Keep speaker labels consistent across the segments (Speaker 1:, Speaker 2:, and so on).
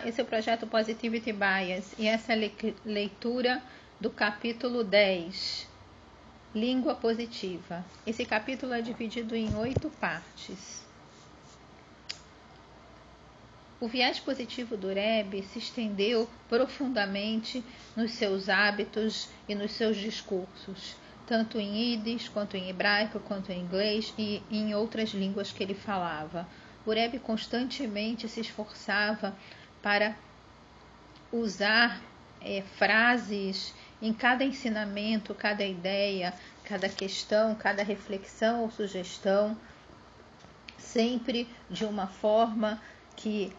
Speaker 1: Olá, esse é projeto Positivity Bias e essa é leitura do capítulo 10, Língua Positiva. Esse capítulo é dividido em oito partes. O viés positivo do Rebbe se estendeu profundamente nos seus hábitos e nos seus discursos, tanto em Yiddish, quanto em hebraico, quanto em inglês e em outras línguas que ele falava. O Rebbe constantemente se esforçava para usar é, frases em cada ensinamento, cada ideia, cada questão, cada reflexão ou sugestão, sempre de uma forma que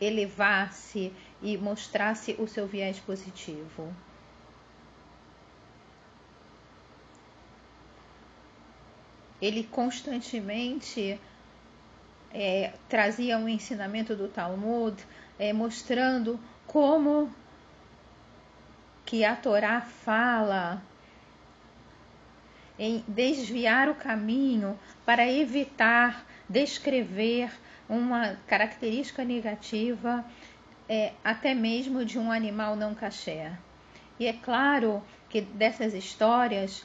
Speaker 1: elevasse e mostrasse o seu viés positivo. Ele constantemente é, trazia um ensinamento do Talmud é, mostrando como que a Torá fala em desviar o caminho para evitar descrever uma característica negativa é, até mesmo de um animal não caché. E é claro que dessas histórias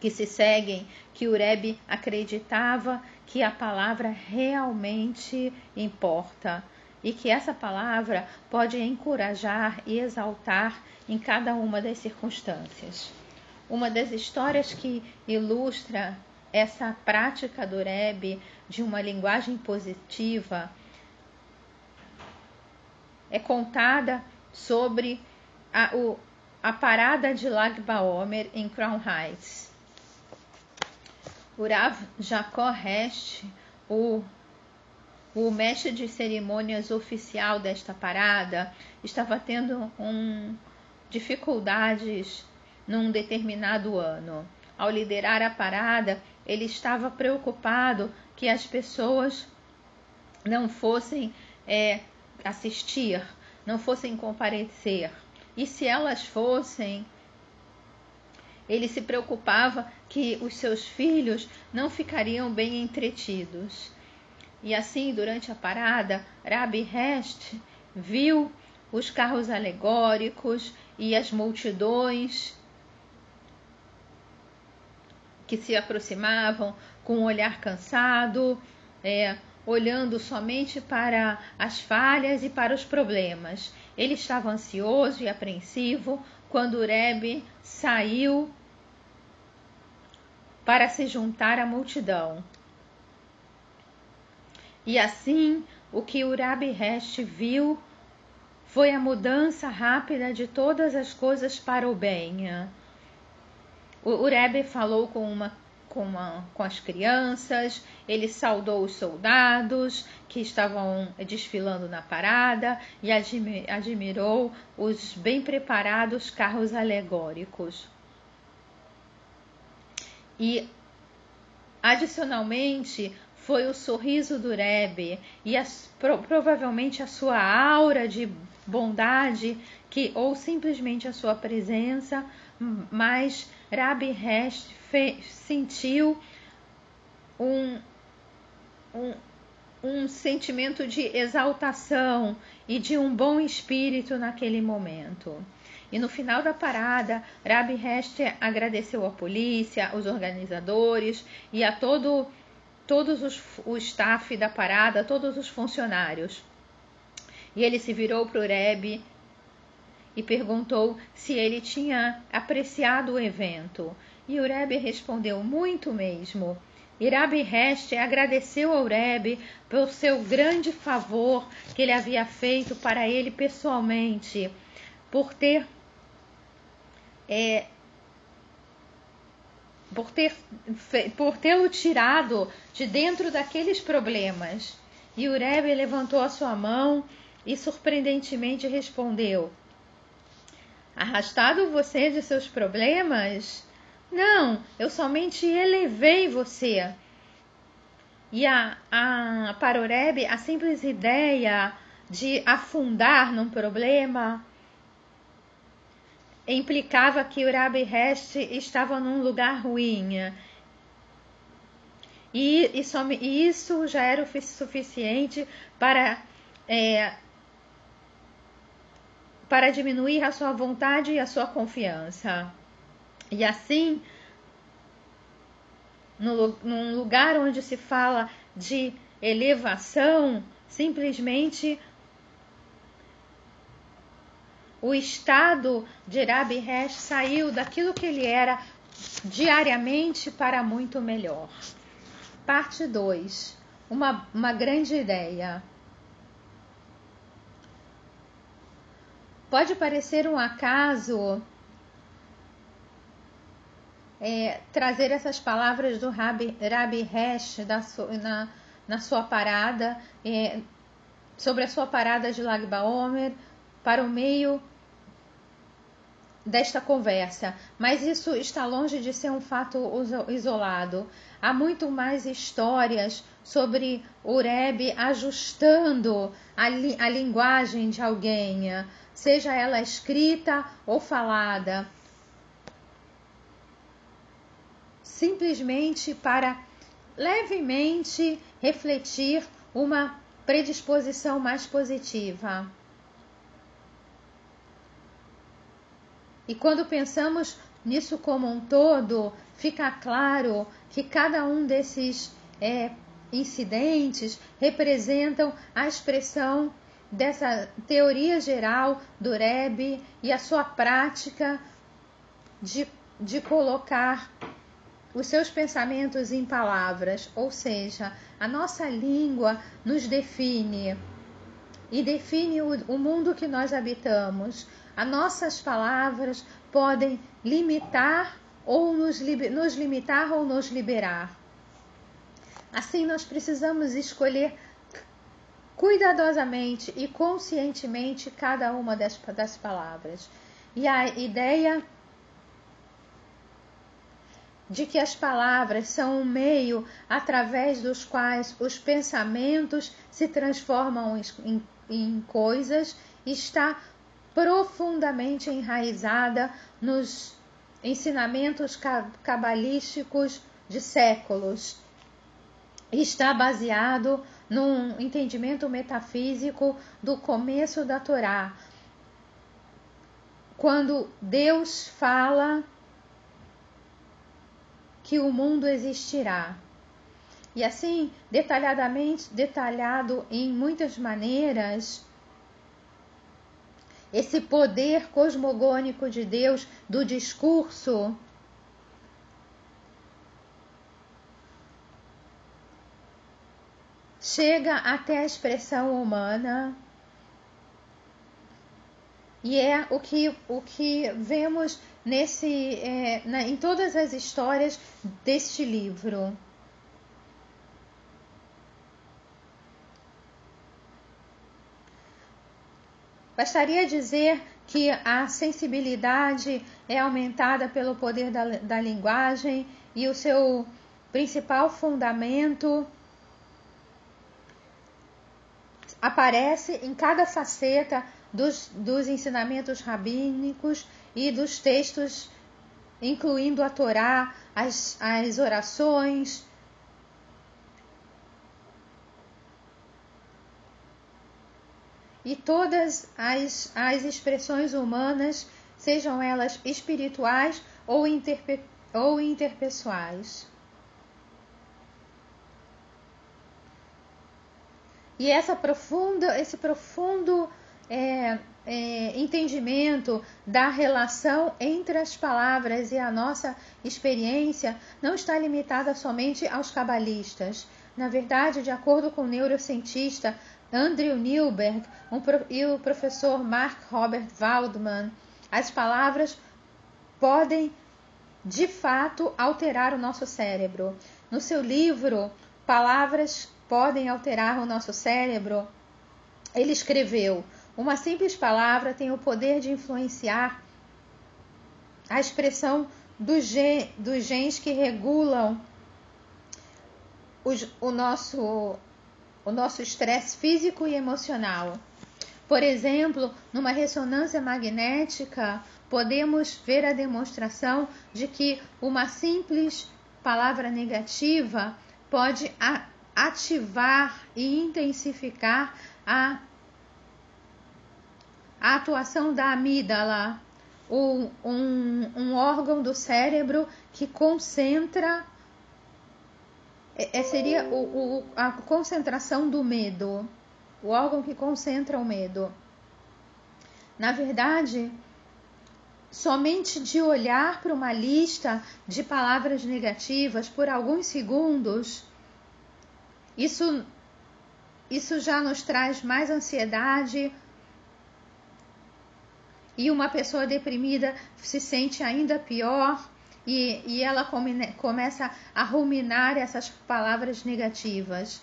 Speaker 1: que se seguem, que o Rebbe acreditava que a palavra realmente importa e que essa palavra pode encorajar e exaltar em cada uma das circunstâncias. Uma das histórias que ilustra essa prática do Rebbe de uma linguagem positiva é contada sobre a, o, a parada de Lag Baomer em Crown Heights. O Rav Jacó Rest, o, o mestre de cerimônias oficial desta parada, estava tendo um, dificuldades num determinado ano. Ao liderar a parada, ele estava preocupado que as pessoas não fossem é, assistir, não fossem comparecer. E se elas fossem, ele se preocupava que os seus filhos não ficariam bem entretidos. E assim, durante a parada, Rabi Hest viu os carros alegóricos e as multidões que se aproximavam com um olhar cansado, é, olhando somente para as falhas e para os problemas. Ele estava ansioso e apreensivo quando o Rebbe saiu para se juntar à multidão. E assim, o que Urabi Hest viu foi a mudança rápida de todas as coisas para o bem. O Urabi falou com uma com, uma, com, as crianças, ele saudou os soldados que estavam desfilando na parada e admirou os bem preparados carros alegóricos. E adicionalmente foi o sorriso do Rebbe e as, pro, provavelmente a sua aura de bondade que ou simplesmente a sua presença, mas Rabbi Hest sentiu um, um, um sentimento de exaltação e de um bom espírito naquele momento. E no final da parada, Rabi Hester agradeceu à polícia, aos organizadores e a todo todos os, o staff da parada, todos os funcionários. E ele se virou para o Rebbe e perguntou se ele tinha apreciado o evento. E o Rebbe respondeu muito mesmo. E Rabi Hester agradeceu ao Rebbe pelo seu grande favor que ele havia feito para ele pessoalmente, por ter é, por ter por tê-lo tirado de dentro daqueles problemas. E o Rebbe levantou a sua mão e surpreendentemente respondeu: Arrastado você de seus problemas? Não, eu somente elevei você. E a, a, para o Rebbe, a simples ideia de afundar num problema implicava que o Rabi Hest estava num lugar ruim. E, e, e isso já era o suficiente para é, para diminuir a sua vontade e a sua confiança. E assim, no, num lugar onde se fala de elevação, simplesmente o estado de Rabi Resh saiu daquilo que ele era diariamente para muito melhor. Parte 2. Uma, uma grande ideia. Pode parecer um acaso é, trazer essas palavras do Rabi, Rabi Hesh da, na, na sua parada, é, sobre a sua parada de Lag Baomer, para o meio desta conversa, mas isso está longe de ser um fato isolado. Há muito mais histórias sobre o Rebbe ajustando a, li a linguagem de alguém, seja ela escrita ou falada, simplesmente para levemente refletir uma predisposição mais positiva. E quando pensamos nisso como um todo, fica claro que cada um desses é, incidentes representam a expressão dessa teoria geral do Rebbe e a sua prática de, de colocar os seus pensamentos em palavras, ou seja, a nossa língua nos define e define o, o mundo que nós habitamos. As nossas palavras podem limitar ou nos, nos limitar ou nos liberar. Assim, nós precisamos escolher cuidadosamente e conscientemente cada uma das, das palavras. E a ideia de que as palavras são um meio através dos quais os pensamentos se transformam em, em coisas está profundamente enraizada nos ensinamentos cabalísticos de séculos. Está baseado num entendimento metafísico do começo da Torá. Quando Deus fala que o mundo existirá. E assim, detalhadamente, detalhado em muitas maneiras, esse poder cosmogônico de Deus do discurso chega até a expressão humana e é o que, o que vemos nesse, é, na, em todas as histórias deste livro. Bastaria dizer que a sensibilidade é aumentada pelo poder da, da linguagem e o seu principal fundamento aparece em cada faceta dos, dos ensinamentos rabínicos e dos textos, incluindo a Torá, as, as orações, e todas as, as expressões humanas, sejam elas espirituais ou, interpe, ou interpessoais. E essa profunda, esse profundo é, é, entendimento da relação entre as palavras e a nossa experiência não está limitada somente aos cabalistas. Na verdade, de acordo com o neurocientista Andrew Newberg um, e o professor Mark Robert Waldman, as palavras podem de fato alterar o nosso cérebro. No seu livro Palavras podem alterar o nosso cérebro, ele escreveu: Uma simples palavra tem o poder de influenciar a expressão dos, gen, dos genes que regulam os, o nosso o nosso estresse físico e emocional. Por exemplo, numa ressonância magnética, podemos ver a demonstração de que uma simples palavra negativa pode ativar e intensificar a a atuação da amígdala, um, um, um órgão do cérebro que concentra é, é, seria o, o, a concentração do medo, o órgão que concentra o medo. Na verdade, somente de olhar para uma lista de palavras negativas por alguns segundos, isso, isso já nos traz mais ansiedade. E uma pessoa deprimida se sente ainda pior e, e ela come, começa a ruminar essas palavras negativas.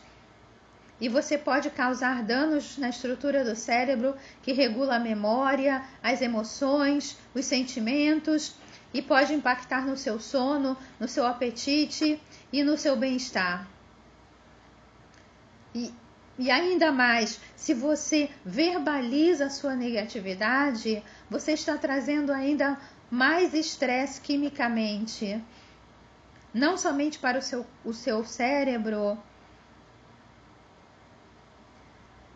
Speaker 1: E você pode causar danos na estrutura do cérebro que regula a memória, as emoções, os sentimentos e pode impactar no seu sono, no seu apetite e no seu bem-estar. E, e ainda mais, se você verbaliza a sua negatividade, você está trazendo ainda mais estresse quimicamente, não somente para o seu, o seu cérebro,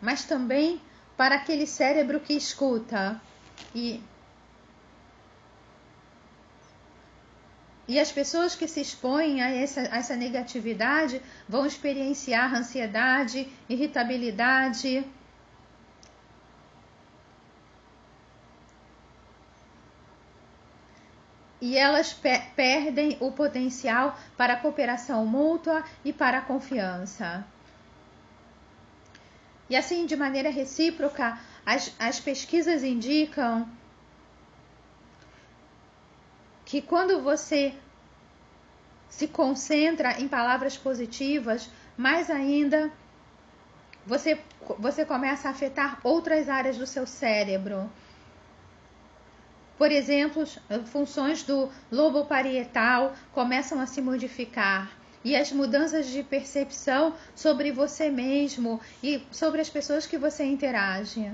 Speaker 1: mas também para aquele cérebro que escuta. E, e as pessoas que se expõem a essa, a essa negatividade vão experienciar ansiedade, irritabilidade e elas pe perdem o potencial para a cooperação mútua e para a confiança. E assim, de maneira recíproca, as, as pesquisas indicam que quando você se concentra em palavras positivas, mais ainda você, você começa a afetar outras áreas do seu cérebro. Por exemplo, funções do lobo parietal começam a se modificar e as mudanças de percepção sobre você mesmo e sobre as pessoas que você interage.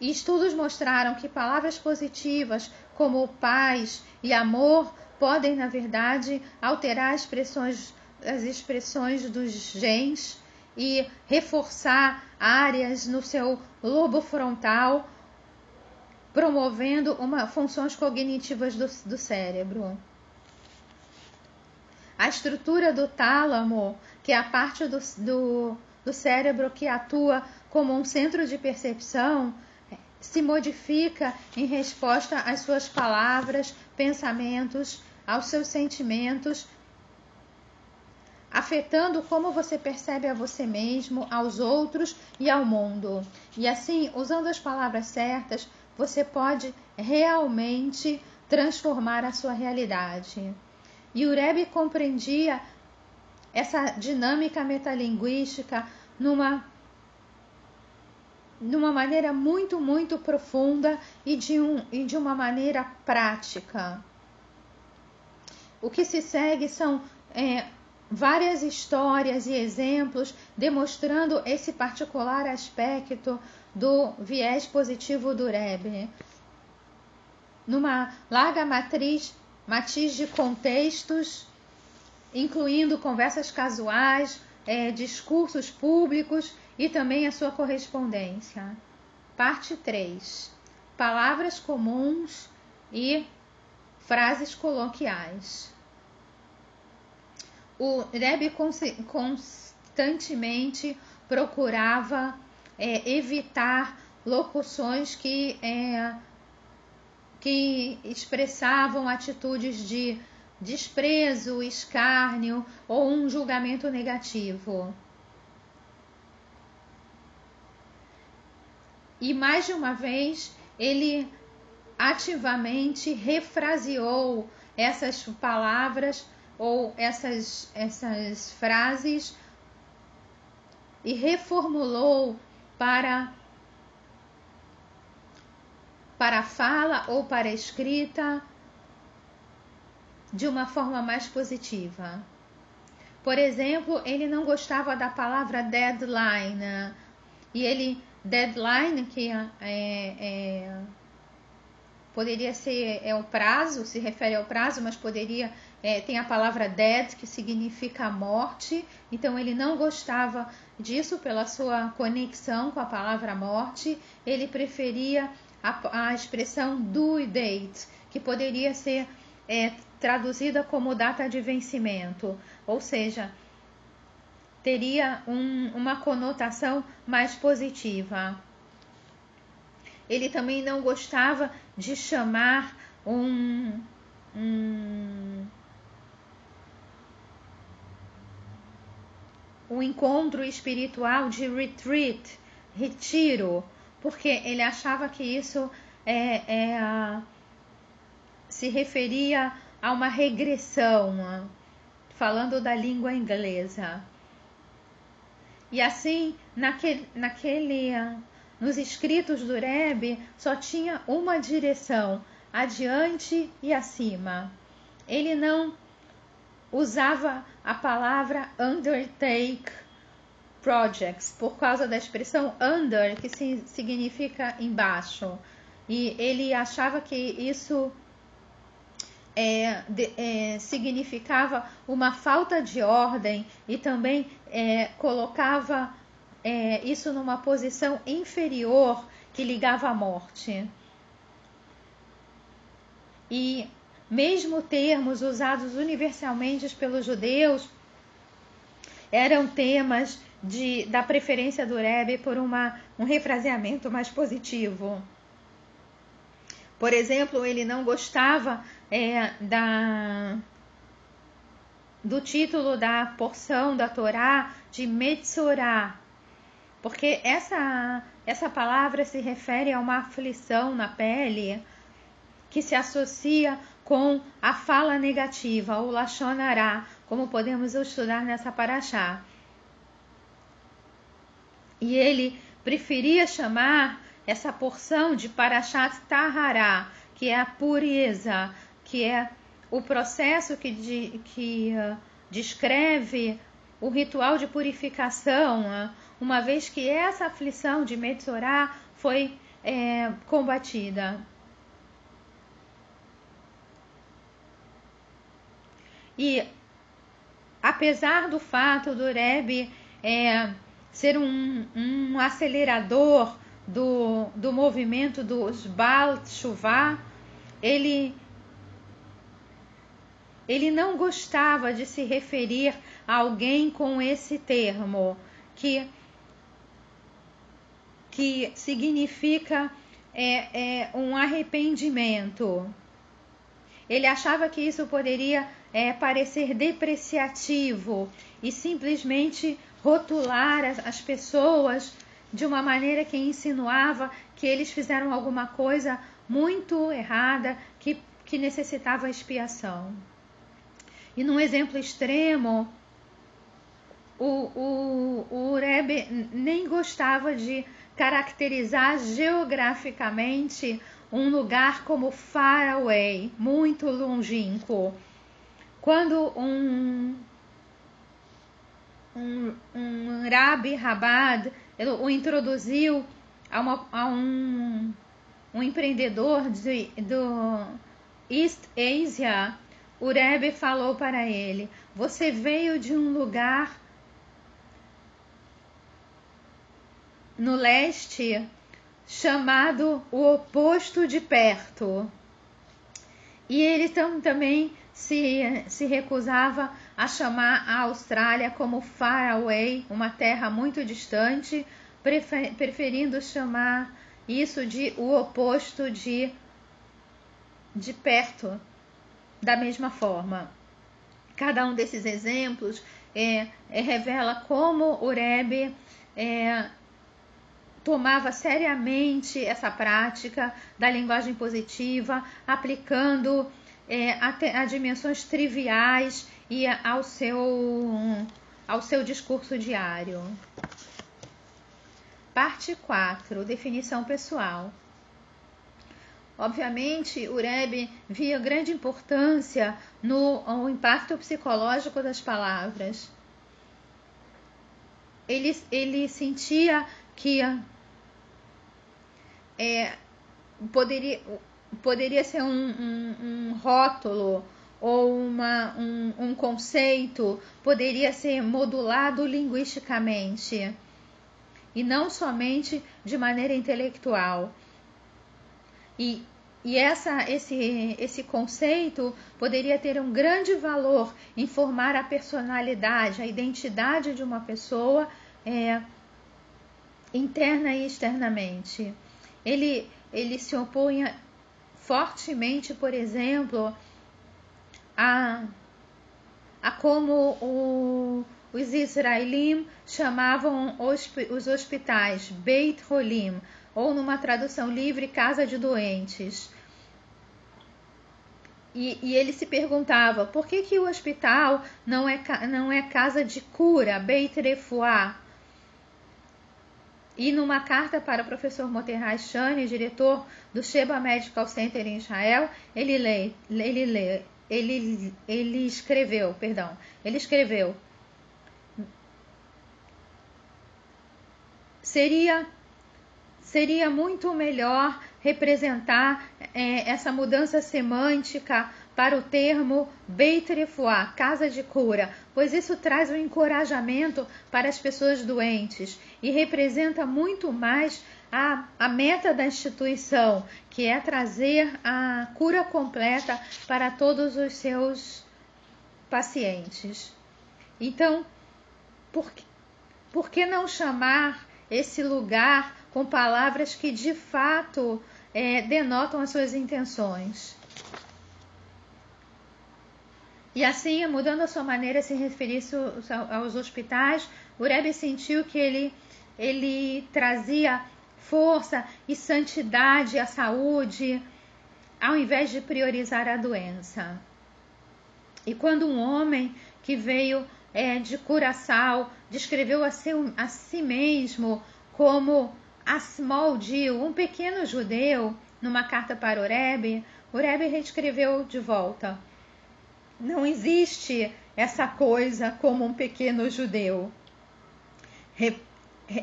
Speaker 1: E estudos mostraram que palavras positivas como paz e amor podem, na verdade, alterar as expressões, as expressões dos genes e reforçar áreas no seu lobo frontal promovendo uma, funções cognitivas do, do cérebro. A estrutura do tálamo, que é a parte do, do, do cérebro que atua como um centro de percepção, se modifica em resposta às suas palavras, pensamentos, aos seus sentimentos, afetando como você percebe a você mesmo, aos outros e ao mundo. E assim, usando as palavras certas, você pode realmente transformar a sua realidade. E o Rebbe compreendia essa dinâmica metalinguística numa numa maneira muito, muito profunda e de, um, e de uma maneira prática. O que se segue são é, várias histórias e exemplos demonstrando esse particular aspecto do viés positivo do Rebbe. Numa larga matriz, matiz de contextos, incluindo conversas casuais, é, discursos públicos e também a sua correspondência. Parte 3. Palavras comuns e frases coloquiais. O Rebbe constantemente procurava é, evitar locuções que, é, que expressavam atitudes de desprezo, escárnio ou um julgamento negativo. E mais de uma vez ele ativamente refraseou essas palavras ou essas, essas frases e reformulou para para a fala ou para a escrita de uma forma mais positiva. Por exemplo, ele não gostava da palavra deadline e ele deadline que é, é, poderia ser é o prazo, se refere ao prazo, mas poderia é, tem a palavra dead que significa morte. Então ele não gostava disso, pela sua conexão com a palavra morte, ele preferia a, a expressão due date, que poderia ser é, traduzida como data de vencimento, ou seja, teria um, uma conotação mais positiva. Ele também não gostava de chamar um, um, um encontro espiritual de retreat, retiro, porque ele achava que isso é, é, se referia a uma regressão, falando da língua inglesa. E assim, naquele, naquele, nos escritos do Rebbe, só tinha uma direção, adiante e acima. Ele não usava a palavra undertake projects por causa da expressão under, que significa embaixo. E ele achava que isso é, de, é, significava uma falta de ordem e também é, colocava é, isso numa posição inferior que ligava à morte. E mesmo termos usados universalmente pelos judeus eram temas de, da preferência do Rebbe por uma, um refraseamento mais positivo. Por exemplo, ele não gostava é, da, do título da porção da Torá de Metzorah, porque essa, essa palavra se refere a uma aflição na pele que se associa com a fala negativa, o Lachonará, como podemos estudar nessa paraxá. E ele preferia chamar essa porção de Parashat Tahará, que é a pureza, que é o processo que, de, que uh, descreve o ritual de purificação, uh, uma vez que essa aflição de Metzorá foi é, combatida. E apesar do fato do Rebbe é, ser um, um acelerador do, do movimento dos Baal Tshuva, ele, ele não gostava de se referir a alguém com esse termo, que, que significa é, é, um arrependimento. Ele achava que isso poderia é, parecer depreciativo e simplesmente rotular as, as pessoas de uma maneira que insinuava que eles fizeram alguma coisa muito errada que, que necessitava expiação. E num exemplo extremo, o, o, o Rebbe nem gostava de caracterizar geograficamente um lugar como far away, muito longínquo. Quando um, um, um Rabi Rabad o introduziu a, uma, a um, um empreendedor de, do East Asia, o Rebbe falou para ele: Você veio de um lugar no leste chamado o oposto de perto. E ele tam, também se, se recusava a chamar a Austrália como far away, uma terra muito distante, prefer, preferindo chamar isso de o oposto de, de perto, da mesma forma. Cada um desses exemplos é, é, revela como o Rebbe é, tomava seriamente essa prática da linguagem positiva, aplicando é, a, a dimensões triviais e ao seu, ao seu discurso diário. Parte 4 Definição pessoal. Obviamente, o Rebbe via grande importância no, no impacto psicológico das palavras. Ele, ele sentia que é, poderia, poderia ser um, um, um rótulo ou uma, um, um conceito poderia ser modulado linguisticamente e não somente de maneira intelectual. E, e essa, esse, esse conceito poderia ter um grande valor em formar a personalidade, a identidade de uma pessoa é, interna e externamente. Ele, ele se opunha fortemente, por exemplo, a, a como o, os israelim chamavam os hospitais Beit Holim, ou numa tradução livre, casa de doentes. E, e, ele se perguntava por que, que o hospital não é, não é casa de cura, Beit Refuah? E numa carta para o professor Moterrai Shani, diretor do Sheba Medical Center em Israel, ele lê, ele lê, ele, ele escreveu, perdão, ele escreveu seria seria muito melhor representar é, essa mudança semântica para o termo Beit Refuah, casa de cura, pois isso traz um encorajamento para as pessoas doentes e representa muito mais a, a meta da instituição, que é trazer a cura completa para todos os seus pacientes. Então, por, por que não chamar esse lugar com palavras que de fato é, denotam as suas intenções? E assim, mudando a sua maneira de se referir aos hospitais, o Rebbe sentiu que ele, ele trazia força e santidade à saúde, ao invés de priorizar a doença. E quando um homem que veio é, de Curaçao descreveu a, seu, a si mesmo como a small Jew, um pequeno judeu, numa carta para o Rebbe, o Rebbe reescreveu de volta. Não existe essa coisa como um pequeno judeu.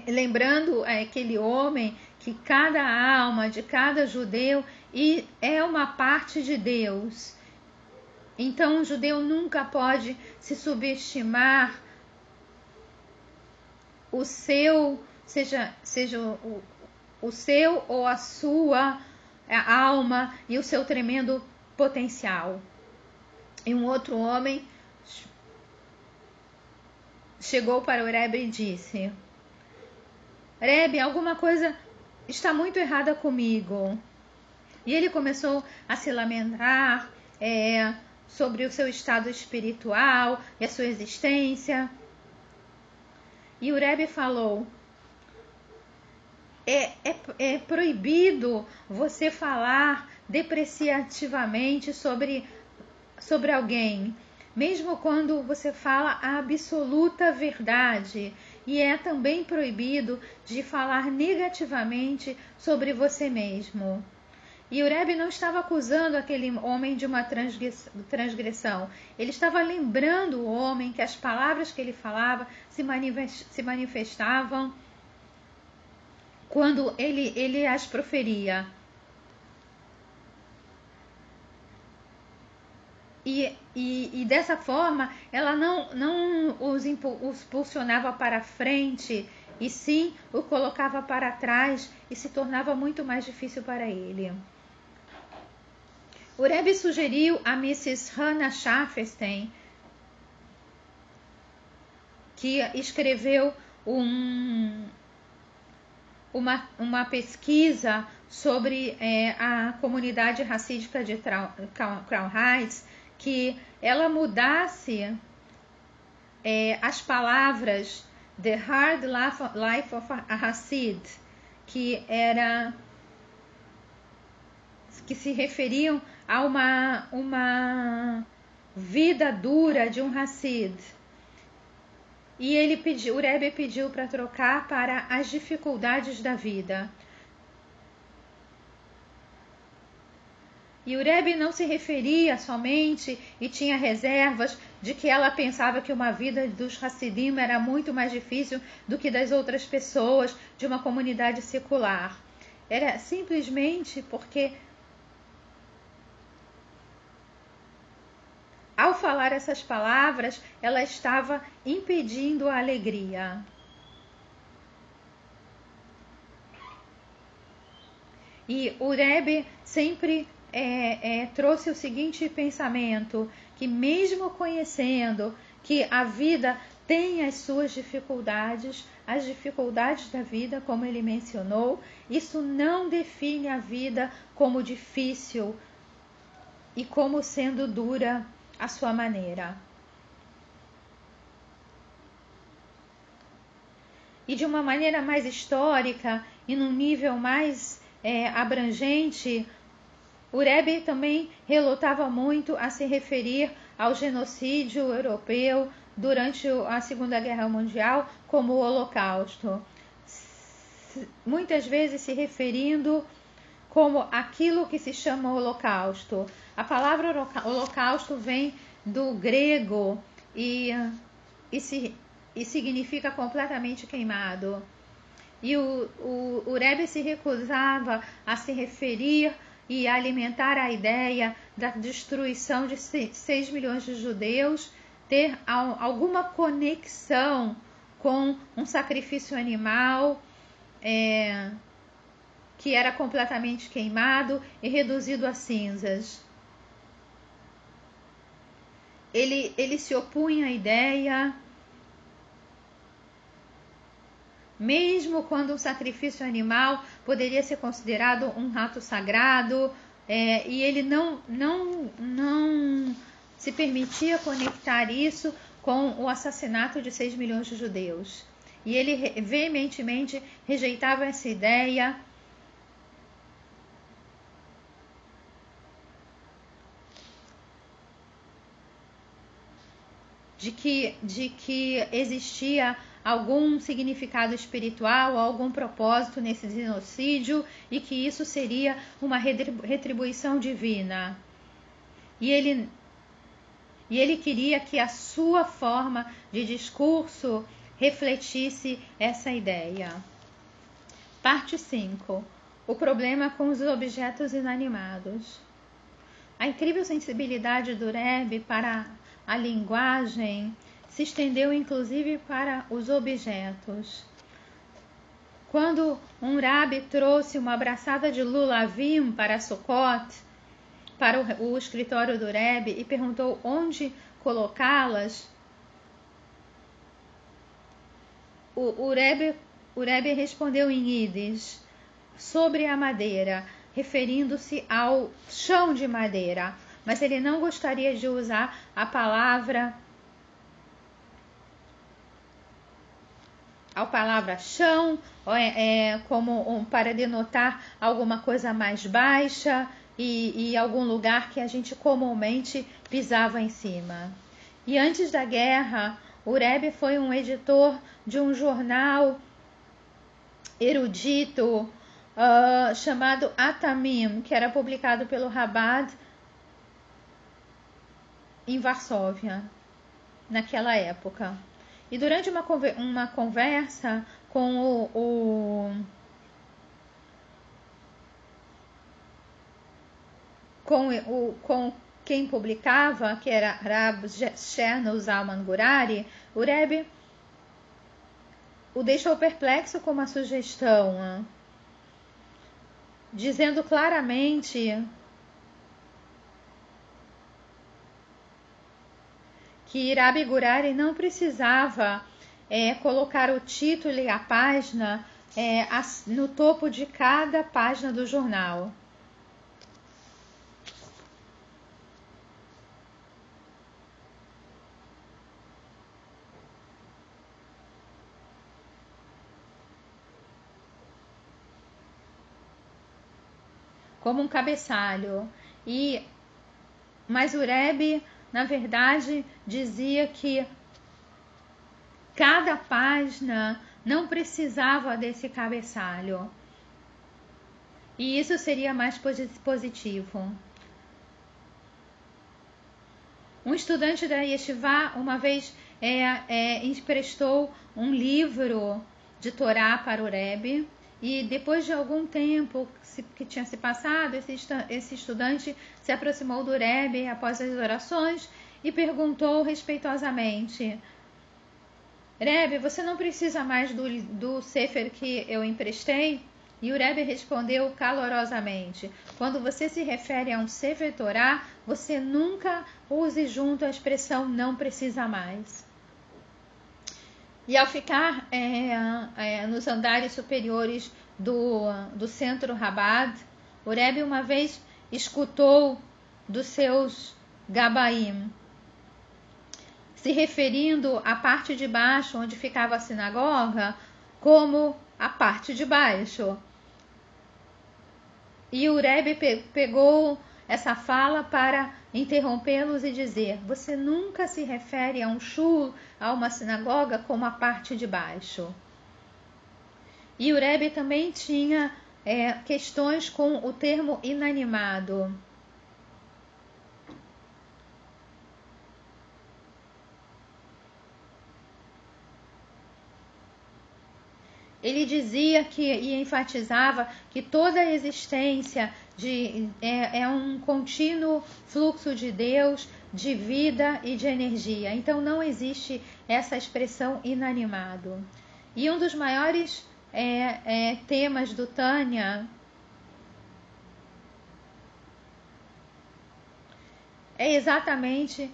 Speaker 1: Lembrando é, aquele homem que cada alma de cada judeu é uma parte de Deus. Então, o judeu nunca pode se subestimar o seu, seja, seja o, o seu ou a sua alma e o seu tremendo potencial. E um outro homem chegou para o Rebbe e disse: Rebbe, alguma coisa está muito errada comigo. E ele começou a se lamentar é, sobre o seu estado espiritual e a sua existência. E o Rebbe falou: é, é, é proibido você falar depreciativamente sobre sobre alguém, mesmo quando você fala a absoluta verdade. E é também proibido de falar negativamente sobre você mesmo. E o Rebbe não estava acusando aquele homem de uma transgressão. Ele estava lembrando o homem que as palavras que ele falava se manifestavam quando ele, ele as proferia. E, e, e, dessa forma ela não, não os, impulsionava para frente e sim o colocava para trás e se tornava muito mais difícil para ele. O Rebbe sugeriu a Mrs. Hannah Schafferstein, que escreveu um, uma, uma pesquisa sobre é, a comunidade racídica de Crown Heights que ela mudasse é, as palavras The Hard Life of a Hassid, que era que se referiam a uma, uma vida dura de um Hassid. E ele pediu, o Rebbe pediu para trocar para as dificuldades da vida. E o Rebbe não se referia somente e tinha reservas de que ela pensava que uma vida dos Hassidim era muito mais difícil do que das outras pessoas de uma comunidade secular. Era simplesmente porque falar essas palavras, ela estava impedindo a alegria. E o Rebbe sempre é, é, trouxe o seguinte pensamento: que mesmo conhecendo que a vida tem as suas dificuldades, as dificuldades da vida, como ele mencionou, isso não define a vida como difícil e como sendo dura a sua maneira. E de uma maneira mais histórica e num nível mais é, abrangente, o Rebbe também relutava muito a se referir ao genocídio europeu durante a Segunda Guerra Mundial como o Holocausto, muitas vezes se referindo como aquilo que se chama Holocausto. A palavra Holocausto vem do grego e, e, se, e significa completamente queimado. E o, o, o Rebbe se recusava a se referir e alimentar a ideia da destruição de 6 milhões de judeus ter alguma conexão com um sacrifício animal é, que era completamente queimado e reduzido a cinzas. Ele, ele se opunha à ideia mesmo quando um sacrifício animal poderia ser considerado um rato sagrado, é, e ele não, não, não se permitia conectar isso com o assassinato de 6 milhões de judeus. E ele veementemente rejeitava essa ideia. De que, de que existia algum significado espiritual, algum propósito nesse genocídio e que isso seria uma retribuição divina. E ele e ele queria que a sua forma de discurso refletisse essa ideia. Parte 5. O problema com os objetos inanimados. A incrível sensibilidade do Rebbe para a linguagem se estendeu inclusive para os objetos. Quando um rabi trouxe uma abraçada de lulavim para Sukkot, para o, o escritório do Rebbe e perguntou onde colocá-las, o, o, Rebbe, o Rebbe respondeu em Yiddish sobre a madeira, referindo-se ao chão de madeira, mas ele não gostaria de usar a palavra a palavra chão é, é como um, para denotar alguma coisa mais baixa e, e algum lugar que a gente comumente pisava em cima. E antes da guerra, Urebe foi um editor de um jornal erudito uh, chamado Atamim, que era publicado pelo Rabad em Varsóvia, naquela época. E durante uma, uma conversa com o, o com, o, com quem publicava, que era Rab Cherno Zalman Gurari, o Rebbe o deixou perplexo com uma sugestão, dizendo claramente que Irabi Gurari não precisava é, colocar o título e a página é, no topo de cada página do jornal. Como um cabeçalho. E mas o Rebbe na verdade, dizia que cada página não precisava desse cabeçalho. E isso seria mais positivo. Um estudante da Yeshiva uma vez é, é, emprestou um livro de Torá para o Rebbe e depois de algum tempo que tinha se passado, esse, estudante se aproximou do Rebbe após as orações e perguntou respeitosamente: Rebbe, você não precisa mais do, do Sefer que eu emprestei? E o Rebbe respondeu calorosamente: Quando você se refere a um Sefer Torah, você nunca use junto a expressão não precisa mais. E ao ficar é, é, nos andares superiores do, do centro Rabad, o Rebbe uma vez escutou dos seus Gabaim, se referindo à parte de baixo onde ficava a sinagoga como a parte de baixo. E o Rebbe pegou essa fala para interrompê-los e dizer: Você nunca se refere a um shul, a uma sinagoga, como a parte de baixo. E o Rebbe também tinha é, questões com o termo inanimado. Ele dizia que e enfatizava que toda a existência de, é, é um contínuo fluxo de Deus, de vida e de energia. Então não existe essa expressão inanimado. E um dos maiores é, é, temas do Tânia é exatamente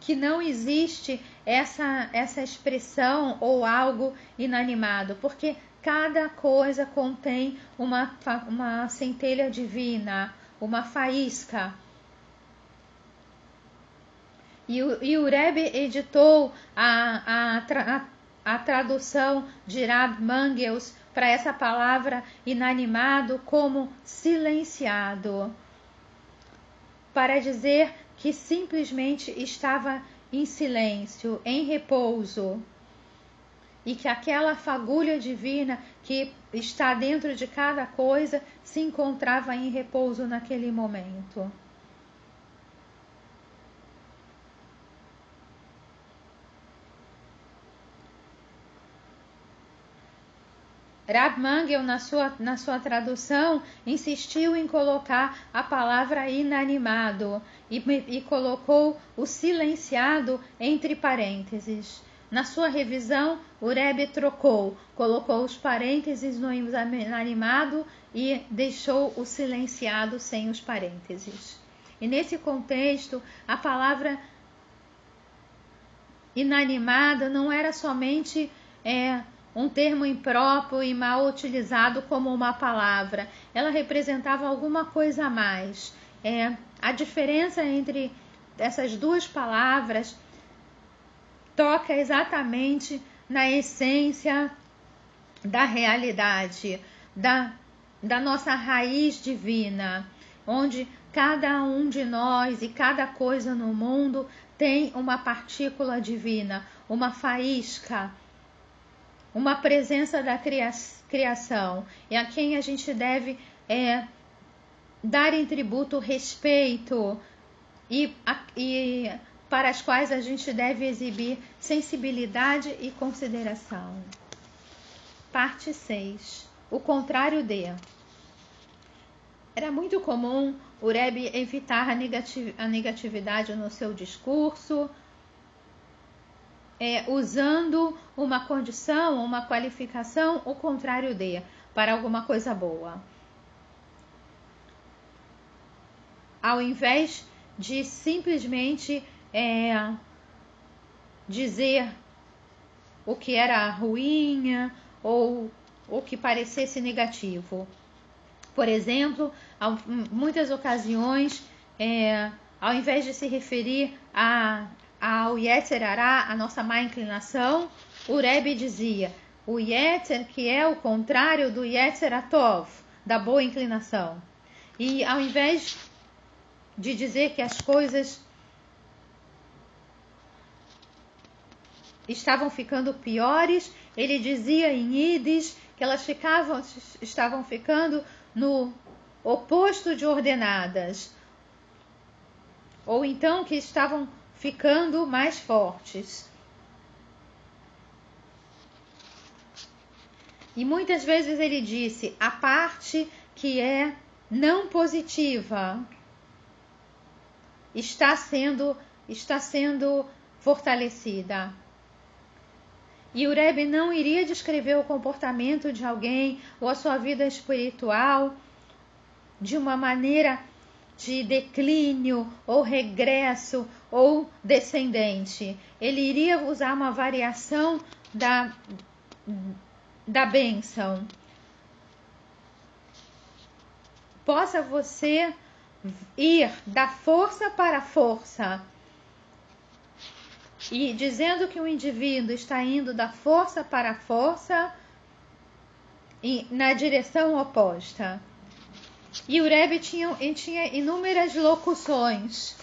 Speaker 1: que não existe essa, essa expressão ou algo inanimado, porque cada coisa contém uma, uma centelha divina, uma faísca. E o, e o Rebbe editou a, a, a, a tradução de Rab Mangels para essa palavra inanimado como silenciado, para dizer que simplesmente estava em silêncio, em repouso, e que aquela fagulha divina que está dentro de cada coisa se encontrava em repouso naquele momento. Rab Mangel, na sua, na sua tradução, insistiu em colocar a palavra inanimado e, e colocou o silenciado entre parênteses. Na sua revisão, o Rebbe trocou, colocou os parênteses no inanimado e deixou o silenciado sem os parênteses. E nesse contexto, a palavra inanimada não era somente é, um termo impróprio e mal utilizado como uma palavra. Ela representava alguma coisa a mais. É, a diferença entre essas duas palavras toca exatamente na essência da realidade, da, da nossa raiz divina, onde cada um de nós e cada coisa no mundo tem uma partícula divina, uma faísca uma presença da criação. E a quem a gente deve é, dar em tributo respeito e, e para as quais a gente deve exibir sensibilidade e consideração. Parte 6. O contrário de. Era muito comum o Rebbe evitar a negatividade no seu discurso, é, usando uma condição, uma qualificação, o contrário de, para alguma coisa boa. Ao invés de simplesmente é, dizer o que era ruim ou o que parecesse negativo. Por exemplo, em muitas ocasiões, é, ao invés de se referir a ao Yetzer Ará, a nossa má inclinação, o Rebbe dizia, o Yetzer que é o contrário do Yetzer Atov, da boa inclinação. E ao invés de dizer que as coisas estavam ficando piores, ele dizia em Yiddish que elas ficavam, estavam ficando no oposto de ordenadas, ou então que estavam ficando mais fortes. E muitas vezes ele disse a parte que é não positiva está sendo está sendo fortalecida. E o Rebbe não iria descrever o comportamento de alguém ou a sua vida espiritual de uma maneira de declínio ou regresso ou descendente. Ele iria usar uma variação da, da bênção. Possa você ir da força para a força. E dizendo que o indivíduo está indo da força para a força e na direção oposta. E o Rebbe tinha, tinha inúmeras locuções.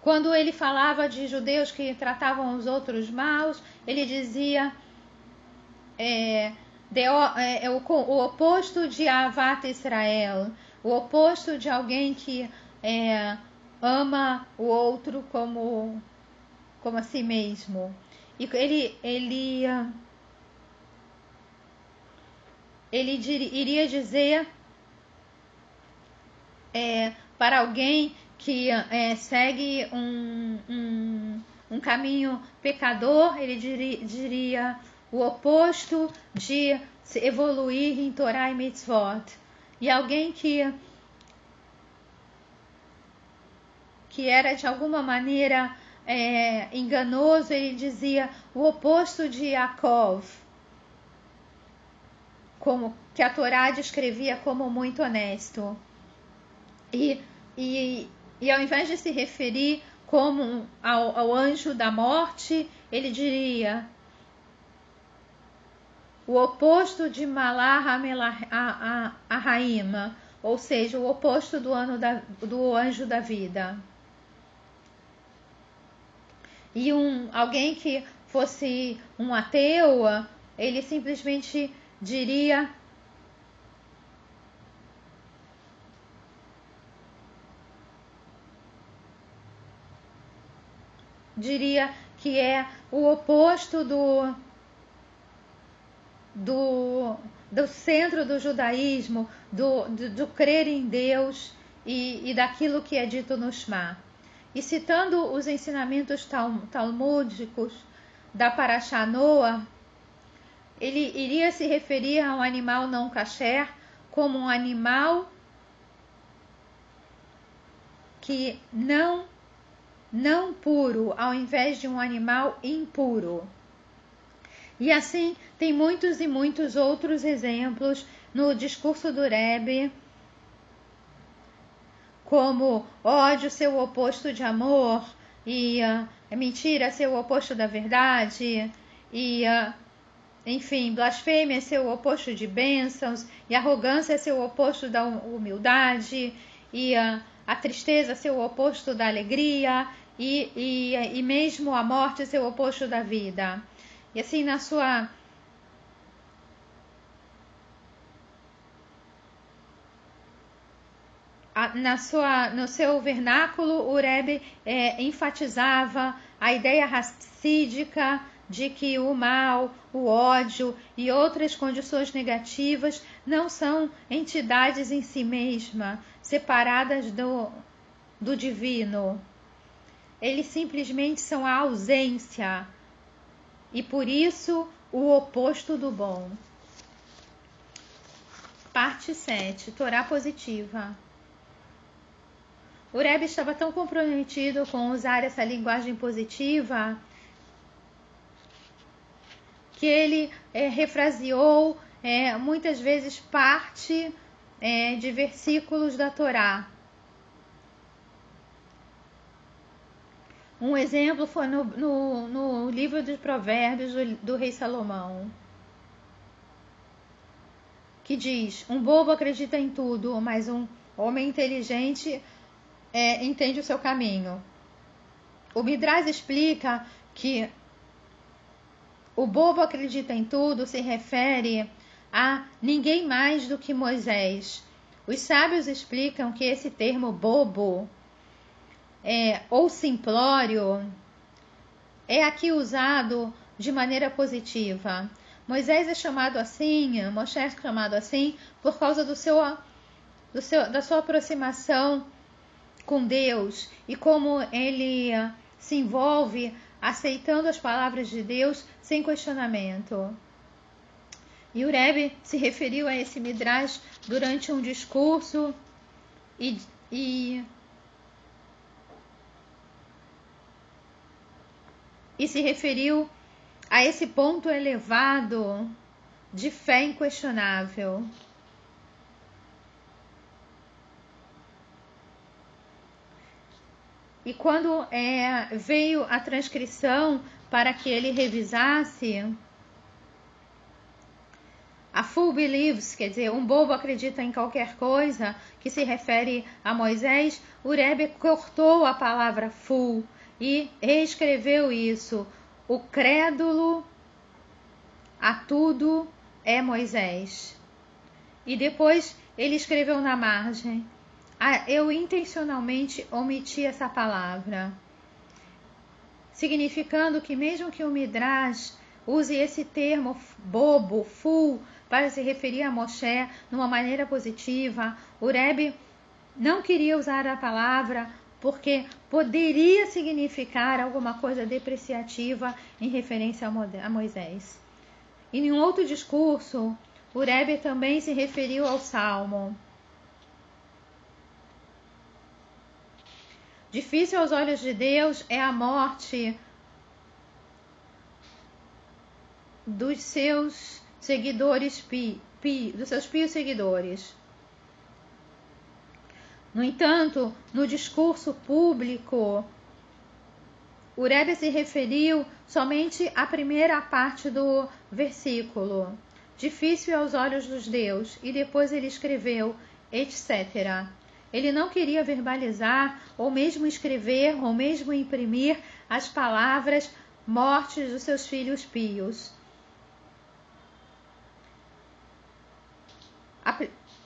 Speaker 1: Quando ele falava de judeus que tratavam os outros maus, ele dizia é, de, é, é o, o, oposto de Avat Israel, o oposto de alguém que é, ama o outro como, como a si mesmo. E ele, ele ele iria dizer é, para alguém que é, segue um, um, um, caminho pecador, ele diria, diria, o oposto de evoluir em Torah e Mitzvot. E alguém que que era de alguma maneira é, enganoso, ele dizia o oposto de Yaakov como que a Torá descrevia como muito honesto. E, e, e ao invés de se referir como ao, ao anjo da morte, ele diria o oposto de Malah Raima, ou seja, o oposto do, ano da, do anjo da vida. E um, alguém que fosse um ateu, ele simplesmente diria diria que é o oposto do do, do centro do judaísmo, do, do, do crer em Deus e, e, daquilo que é dito no Shema. E citando os ensinamentos talmúdicos da Parashá Noah, ele iria se referir a um animal não kasher como um animal que não não puro, ao invés de um animal impuro. E assim tem muitos e muitos outros exemplos no discurso do Rebbe, como ódio ser o oposto de amor, e uh, mentira ser o oposto da verdade, e uh, enfim, blasfêmia é ser o oposto de bênçãos, e arrogância é ser o oposto da humildade, e a, a tristeza é ser o oposto da alegria, e, e, e mesmo a morte é ser o oposto da vida. E assim, na sua. Na sua, no seu vernáculo, o Rebbe é, enfatizava a ideia racídica de que o mal, o ódio e outras condições negativas não são entidades em si mesma, separadas do, do divino. Eles simplesmente são a ausência e por isso o oposto do bom. Parte 7 Torá positiva. O Rebbe estava tão comprometido com usar essa linguagem positiva que ele é, refraseou é, muitas vezes parte é, de versículos da Torá. Um exemplo foi no, no, no livro dos Provérbios do, do, rei Salomão, que diz: Um bobo acredita em tudo, mas um homem inteligente é, entende o seu caminho. O Midrash explica que o bobo acredita em tudo se refere a ninguém mais do que Moisés. Os sábios explicam que esse termo bobo é, ou simplório é aqui usado de maneira positiva. Moisés é chamado assim, Moshe é chamado assim por causa do seu do seu, da sua aproximação com Deus e como ele se envolve aceitando as palavras de Deus sem questionamento. E o Rebbe se referiu a esse Midrash durante um discurso e, e, e se referiu a esse ponto elevado de fé inquestionável. E quando é, veio a transcrição para que ele revisasse, a full believes, quer dizer, um bobo acredita em qualquer coisa, que se refere a Moisés, o Rebbe cortou a palavra full e reescreveu isso. O crédulo a tudo é Moisés. E depois ele escreveu na margem: ah, Eu intencionalmente omiti essa palavra, significando que, mesmo que o Midrash use esse termo bobo, full, para se referir a Moshe numa maneira positiva, o Rebbe não queria usar a palavra porque poderia significar alguma coisa depreciativa em referência a Moisés. Em um outro discurso, o Rebbe também se referiu ao Salmo. Difícil aos olhos de Deus é a morte dos seus seguidores pi, pi, dos seus pios seguidores. No entanto, no discurso público, o Rebbe se referiu somente à primeira parte do versículo, difícil aos olhos dos Deus, e depois ele escreveu, etc. Ele não queria verbalizar, ou mesmo escrever, ou mesmo imprimir as palavras mortes dos seus filhos pios.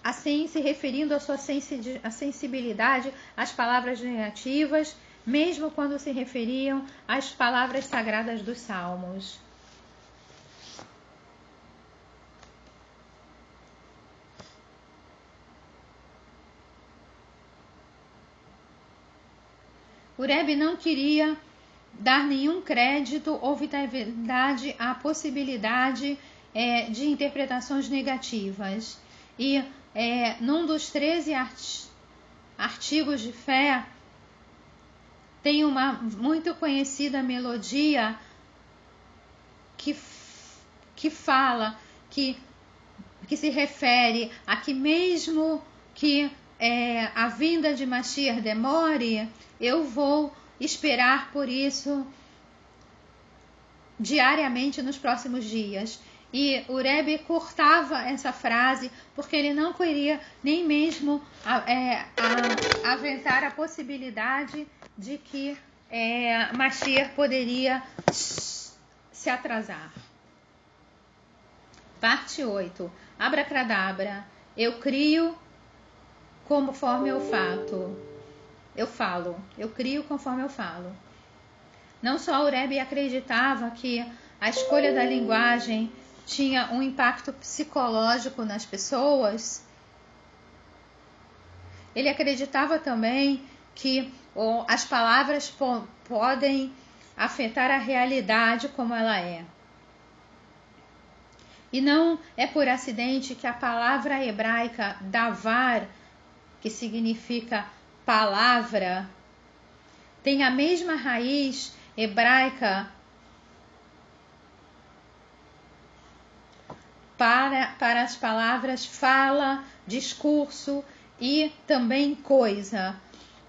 Speaker 1: Assim, se referindo à sua sensibilidade às palavras negativas, mesmo quando se referiam às palavras sagradas dos salmos. O Rebbe não queria dar nenhum crédito ou vitalidade à possibilidade é, de interpretações negativas. E é, num dos 13 art artigos de fé, tem uma muito conhecida melodia que, que fala, que, que se refere a que mesmo que é, a vinda de Mashiach demore, eu vou esperar por isso diariamente nos próximos dias. E o Rebbe cortava essa frase porque ele não queria nem mesmo é, a, aventar a possibilidade de que é, Mashiach poderia se atrasar. Parte 8. Abracadabra. Eu crio conforme eu fato eu falo, eu crio conforme eu falo. Não só o Rebbe acreditava que a escolha da linguagem tinha um impacto psicológico nas pessoas, ele acreditava também que as palavras po podem afetar a realidade como ela é. E não é por acidente que a palavra hebraica davar, que significa palavra tem a mesma raiz hebraica para, para as palavras fala, discurso e também coisa.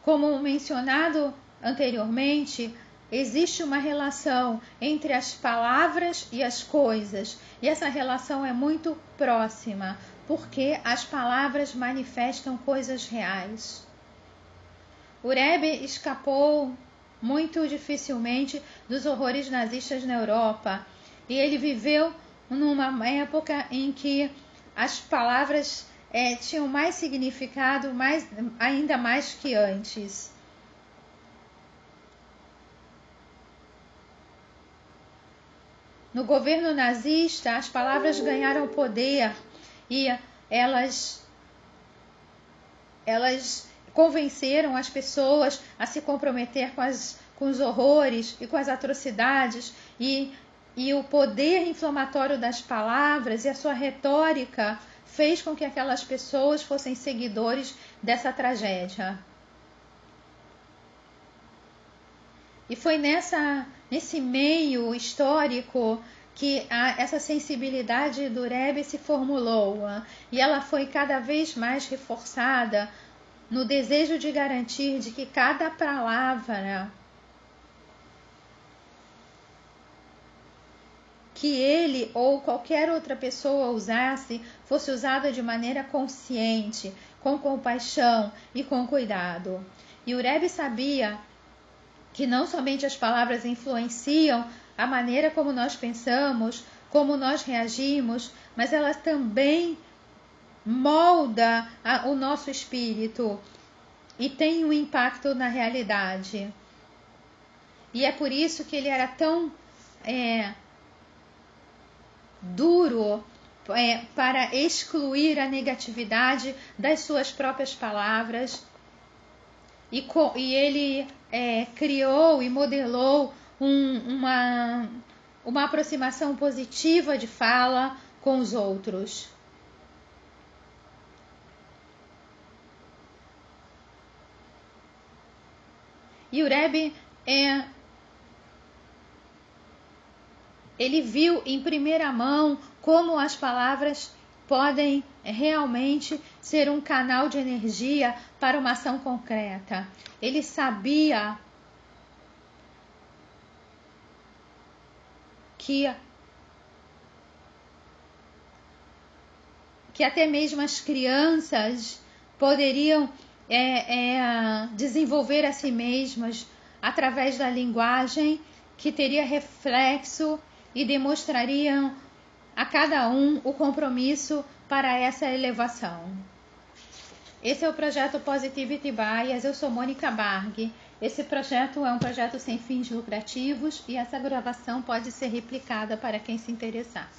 Speaker 1: Como mencionado anteriormente, existe uma relação entre as palavras e as coisas, e essa relação é muito próxima, porque as palavras manifestam coisas reais. O Rebbe escapou muito dificilmente dos horrores nazistas na Europa e ele viveu numa época em que as palavras é, tinham mais significado, mais, ainda mais que antes. No governo nazista, as palavras ganharam poder e elas elas convenceram as pessoas a se comprometer com, as, com os horrores e com as atrocidades e, e o poder inflamatório das palavras e a sua retórica fez com que aquelas pessoas fossem seguidores dessa tragédia. E foi nessa, nesse meio histórico que a, essa sensibilidade do Rebbe se formulou e ela foi cada vez mais reforçada no desejo de garantir de que cada palavra que ele ou qualquer outra pessoa usasse fosse usada de maneira consciente, com compaixão e com cuidado. E o Rebbe sabia que não somente as palavras influenciam a maneira como nós pensamos, como nós reagimos, mas elas também molda a, o nosso espírito e tem um impacto na realidade. E é por isso que ele era tão é, duro é, para excluir a negatividade das suas próprias palavras. E, e ele é, criou e modelou um, uma, uma aproximação positiva de fala com os outros. E o Rebbe é, ele viu em primeira mão como as palavras podem realmente ser um canal de energia para uma ação concreta. Ele sabia que que até mesmo as crianças poderiam é, é, desenvolver a si mesmas através da linguagem que teria reflexo e demonstrariam a cada um o compromisso para essa elevação. Esse é o projeto Positivity Bias. Eu sou Mônica Barg. Esse projeto é um projeto sem fins lucrativos e essa gravação pode ser replicada para quem se interessar.